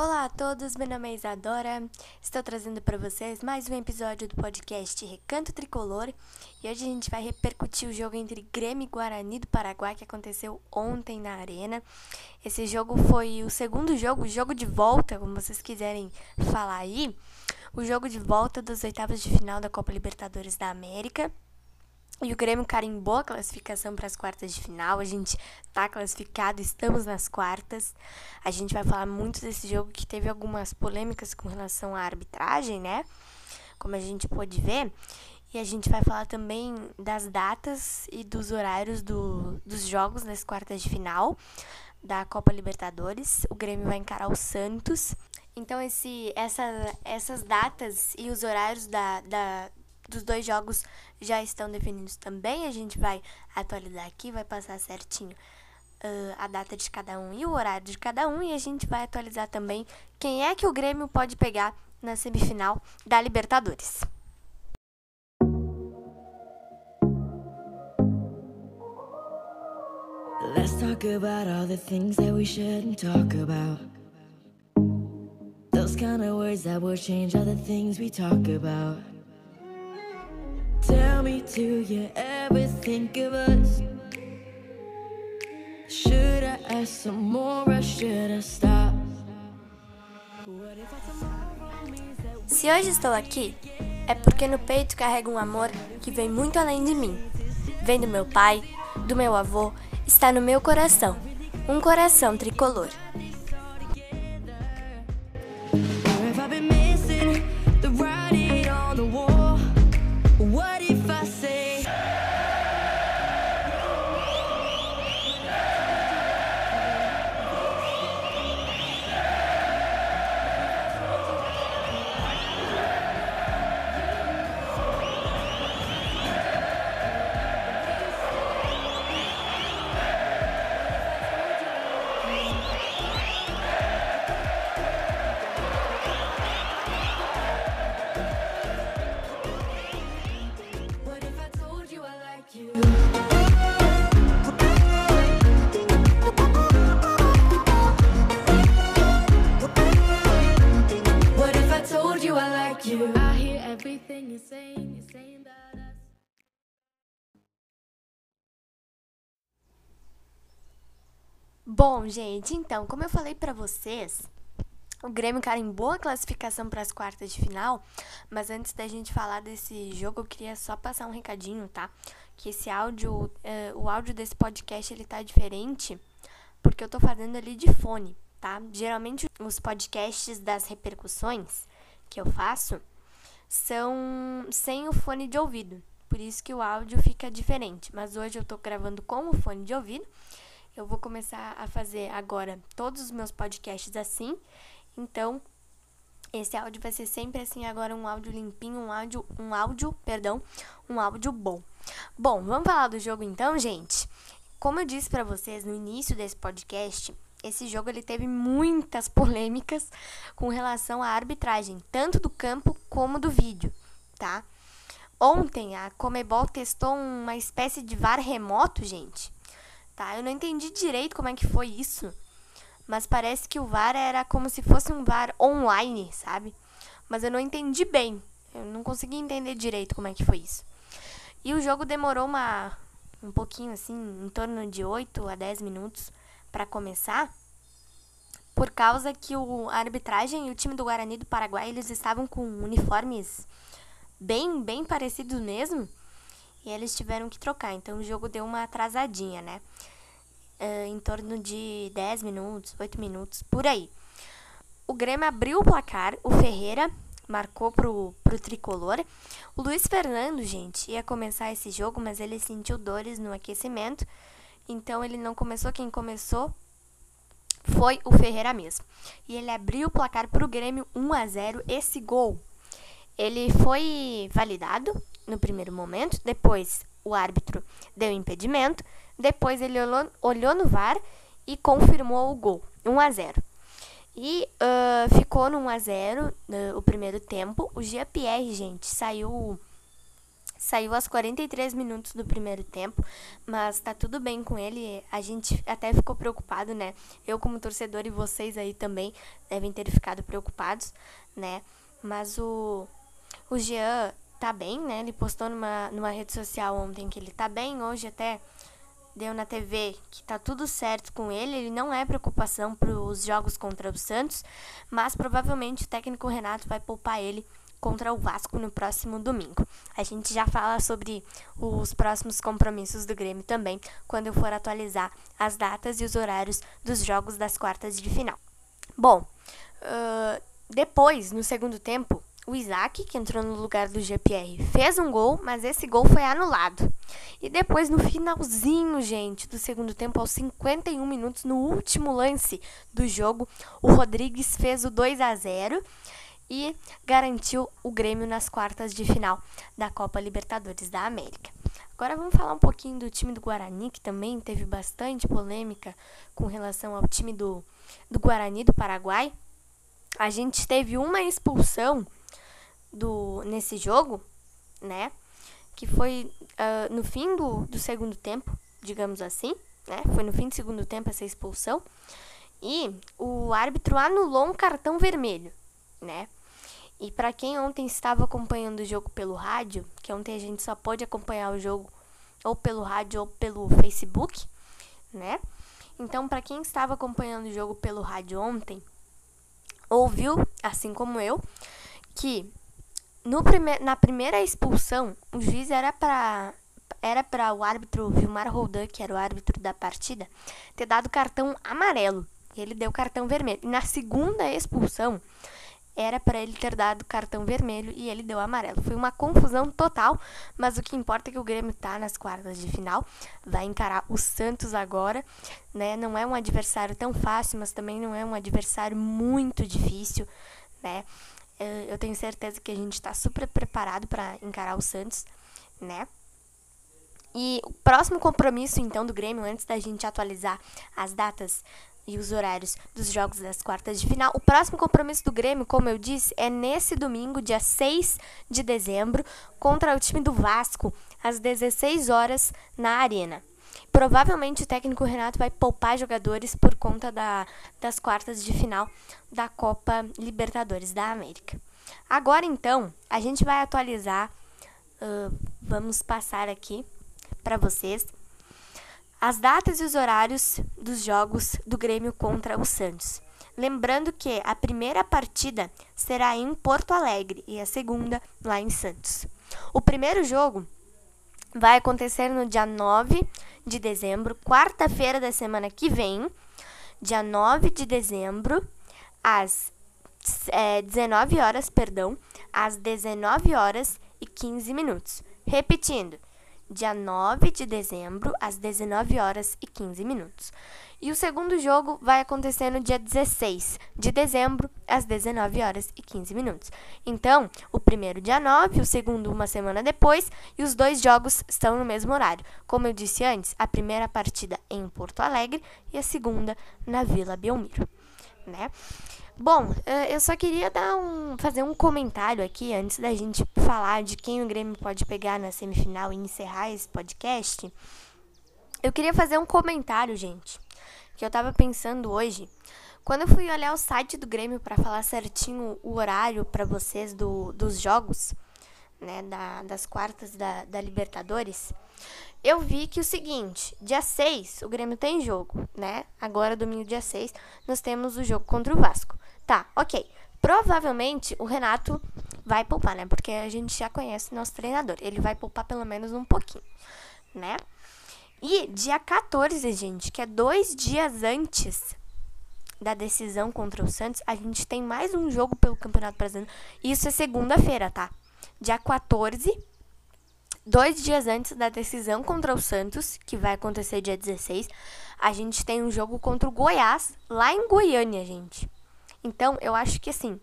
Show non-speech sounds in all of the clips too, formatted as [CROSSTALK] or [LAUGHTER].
Olá a todos, meu nome é Isadora. Estou trazendo para vocês mais um episódio do podcast Recanto Tricolor e hoje a gente vai repercutir o jogo entre Grêmio e Guarani do Paraguai que aconteceu ontem na Arena. Esse jogo foi o segundo jogo, o jogo de volta, como vocês quiserem falar aí, o jogo de volta das oitavas de final da Copa Libertadores da América. E o Grêmio carimbou a classificação para as quartas de final. A gente tá classificado, estamos nas quartas. A gente vai falar muito desse jogo que teve algumas polêmicas com relação à arbitragem, né? Como a gente pôde ver. E a gente vai falar também das datas e dos horários do, dos jogos nas quartas de final da Copa Libertadores. O Grêmio vai encarar o Santos. Então, esse, essa, essas datas e os horários da, da, dos dois jogos já estão definidos também. A gente vai atualizar aqui, vai passar certinho uh, a data de cada um e o horário de cada um. E a gente vai atualizar também quem é que o Grêmio pode pegar na semifinal da Libertadores. Let's talk about all the things that we shouldn't talk about. Those kind of words that will change all the things we talk about. Tell me, do you ever think of us? Should I ask some more or should I stop? Se hoje estou aqui, é porque no peito carrego um amor que vem muito além de mim. Vem do meu pai, do meu avô, está no meu coração. Um coração tricolor. Bom, gente, então, como eu falei para vocês, o Grêmio carimbou a classificação para as quartas de final, mas antes da gente falar desse jogo, eu queria só passar um recadinho, tá? Que esse áudio, uh, o áudio desse podcast, ele tá diferente, porque eu tô fazendo ali de fone, tá? Geralmente os podcasts das repercussões que eu faço são sem o fone de ouvido. Por isso que o áudio fica diferente. Mas hoje eu tô gravando com o fone de ouvido. Eu vou começar a fazer agora todos os meus podcasts assim. Então, esse áudio vai ser sempre assim, agora um áudio limpinho, um áudio, um áudio, perdão, um áudio bom. Bom, vamos falar do jogo então, gente. Como eu disse para vocês no início desse podcast, esse jogo ele teve muitas [LAUGHS] polêmicas com relação à arbitragem, tanto do campo como do vídeo, tá? Ontem a Comebol testou uma espécie de VAR remoto, gente. Tá? Eu não entendi direito como é que foi isso, mas parece que o VAR era como se fosse um VAR online, sabe? Mas eu não entendi bem. Eu não consegui entender direito como é que foi isso. E o jogo demorou uma um pouquinho assim, em torno de 8 a 10 minutos para começar, por causa que o, a arbitragem e o time do Guarani do Paraguai eles estavam com uniformes bem, bem parecidos mesmo, e eles tiveram que trocar. Então o jogo deu uma atrasadinha, né? Uh, em torno de 10 minutos, 8 minutos, por aí. O Grêmio abriu o placar, o Ferreira marcou pro, pro tricolor. O Luiz Fernando, gente, ia começar esse jogo, mas ele sentiu dores no aquecimento então ele não começou, quem começou foi o Ferreira mesmo. E ele abriu o placar para o Grêmio 1 a 0. Esse gol ele foi validado no primeiro momento, depois o árbitro deu impedimento, depois ele olhou, olhou no VAR e confirmou o gol, 1 a 0. E uh, ficou no 1 a 0 uh, o primeiro tempo. O Jean Pierre, gente, saiu saiu aos 43 minutos do primeiro tempo, mas tá tudo bem com ele. A gente até ficou preocupado, né? Eu como torcedor e vocês aí também devem ter ficado preocupados, né? Mas o o Jean tá bem, né? Ele postou numa, numa rede social ontem que ele tá bem, hoje até deu na TV que tá tudo certo com ele, ele não é preocupação para os jogos contra o Santos, mas provavelmente o técnico Renato vai poupar ele contra o Vasco no próximo domingo. A gente já fala sobre os próximos compromissos do Grêmio também, quando eu for atualizar as datas e os horários dos jogos das quartas de final. Bom, uh, depois, no segundo tempo, o Isaac, que entrou no lugar do GPR, fez um gol, mas esse gol foi anulado. E depois, no finalzinho, gente, do segundo tempo, aos 51 minutos, no último lance do jogo, o Rodrigues fez o 2 a 0 e garantiu o Grêmio nas quartas de final da Copa Libertadores da América. Agora vamos falar um pouquinho do time do Guarani, que também teve bastante polêmica com relação ao time do, do Guarani do Paraguai. A gente teve uma expulsão do nesse jogo, né? Que foi uh, no fim do, do segundo tempo, digamos assim, né? Foi no fim do segundo tempo essa expulsão. E o árbitro anulou um cartão vermelho, né? E para quem ontem estava acompanhando o jogo pelo rádio, que ontem a gente só pôde acompanhar o jogo ou pelo rádio ou pelo Facebook, né? Então, para quem estava acompanhando o jogo pelo rádio ontem, ouviu, assim como eu, que no prime na primeira expulsão, o juiz era para era para o árbitro Vilmar Roldan, que era o árbitro da partida, ter dado cartão amarelo. Ele deu cartão vermelho. E na segunda expulsão, era para ele ter dado cartão vermelho e ele deu amarelo. Foi uma confusão total, mas o que importa é que o Grêmio está nas quartas de final, vai encarar o Santos agora, né? Não é um adversário tão fácil, mas também não é um adversário muito difícil, né? Eu tenho certeza que a gente está super preparado para encarar o Santos, né? E o próximo compromisso, então, do Grêmio, antes da gente atualizar as datas e os horários dos jogos das quartas de final, o próximo compromisso do Grêmio, como eu disse, é nesse domingo, dia 6 de dezembro, contra o time do Vasco, às 16 horas, na Arena. Provavelmente o técnico Renato vai poupar jogadores por conta da, das quartas de final da Copa Libertadores da América. Agora então, a gente vai atualizar, uh, vamos passar aqui para vocês as datas e os horários dos jogos do Grêmio contra o Santos. Lembrando que a primeira partida será em Porto Alegre e a segunda lá em Santos. O primeiro jogo vai acontecer no dia 9 de dezembro, quarta-feira da semana que vem, dia 9 de dezembro, às é, 19 horas, perdão, às 19 horas e 15 minutos. Repetindo, dia 9 de dezembro, às 19 horas e 15 minutos. E o segundo jogo vai acontecer no dia 16 de dezembro, às 19 horas e 15 minutos. Então, o primeiro dia 9, o segundo uma semana depois, e os dois jogos estão no mesmo horário. Como eu disse antes, a primeira partida em Porto Alegre e a segunda na Vila Belmiro, né? Bom, eh, eu só queria dar um, fazer um comentário aqui antes da gente falar de quem o Grêmio pode pegar na semifinal e encerrar esse podcast. Eu queria fazer um comentário, gente que eu tava pensando hoje. Quando eu fui olhar o site do Grêmio para falar certinho o horário para vocês do, dos jogos, né, da, das quartas da, da Libertadores, eu vi que o seguinte, dia 6 o Grêmio tem jogo, né? Agora, domingo, dia 6, nós temos o jogo contra o Vasco. Tá, ok. Provavelmente o Renato vai poupar, né? Porque a gente já conhece nosso treinador. Ele vai poupar pelo menos um pouquinho, né? E dia 14, gente, que é dois dias antes da decisão contra o Santos, a gente tem mais um jogo pelo Campeonato Brasileiro. Isso é segunda-feira, tá? Dia 14, dois dias antes da decisão contra o Santos, que vai acontecer dia 16, a gente tem um jogo contra o Goiás, lá em Goiânia, gente. Então, eu acho que assim,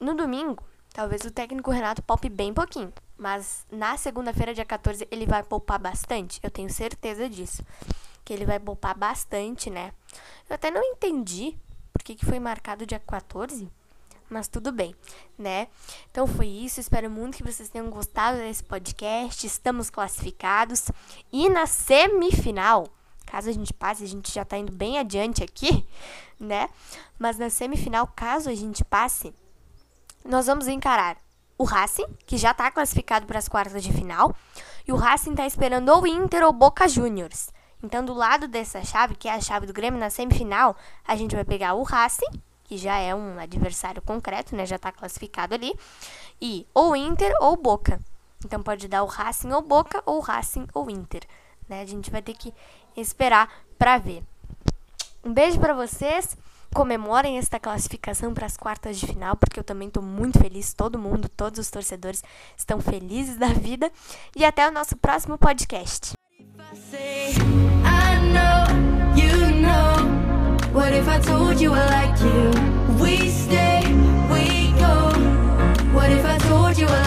no domingo, talvez o técnico Renato poupe bem pouquinho. Mas na segunda-feira, dia 14, ele vai poupar bastante. Eu tenho certeza disso. Que ele vai poupar bastante, né? Eu até não entendi por que, que foi marcado dia 14. mas tudo bem, né? Então foi isso. Espero muito que vocês tenham gostado desse podcast. Estamos classificados. E na semifinal, caso a gente passe, a gente já tá indo bem adiante aqui, [LAUGHS] né? Mas na semifinal, caso a gente passe, nós vamos encarar o Racing, que já tá classificado para as quartas de final, e o Racing tá esperando ou Inter ou Boca Juniors. Então, do lado dessa chave, que é a chave do Grêmio na semifinal, a gente vai pegar o Racing, que já é um adversário concreto, né? Já está classificado ali. E ou Inter ou Boca. Então pode dar o Racing ou Boca ou Racing ou Inter, né? A gente vai ter que esperar para ver. Um beijo para vocês. Comemorem esta classificação para as quartas de final, porque eu também estou muito feliz. Todo mundo, todos os torcedores estão felizes da vida. E até o nosso próximo podcast. What if I told you I like you? We stay, we go. What if I told you I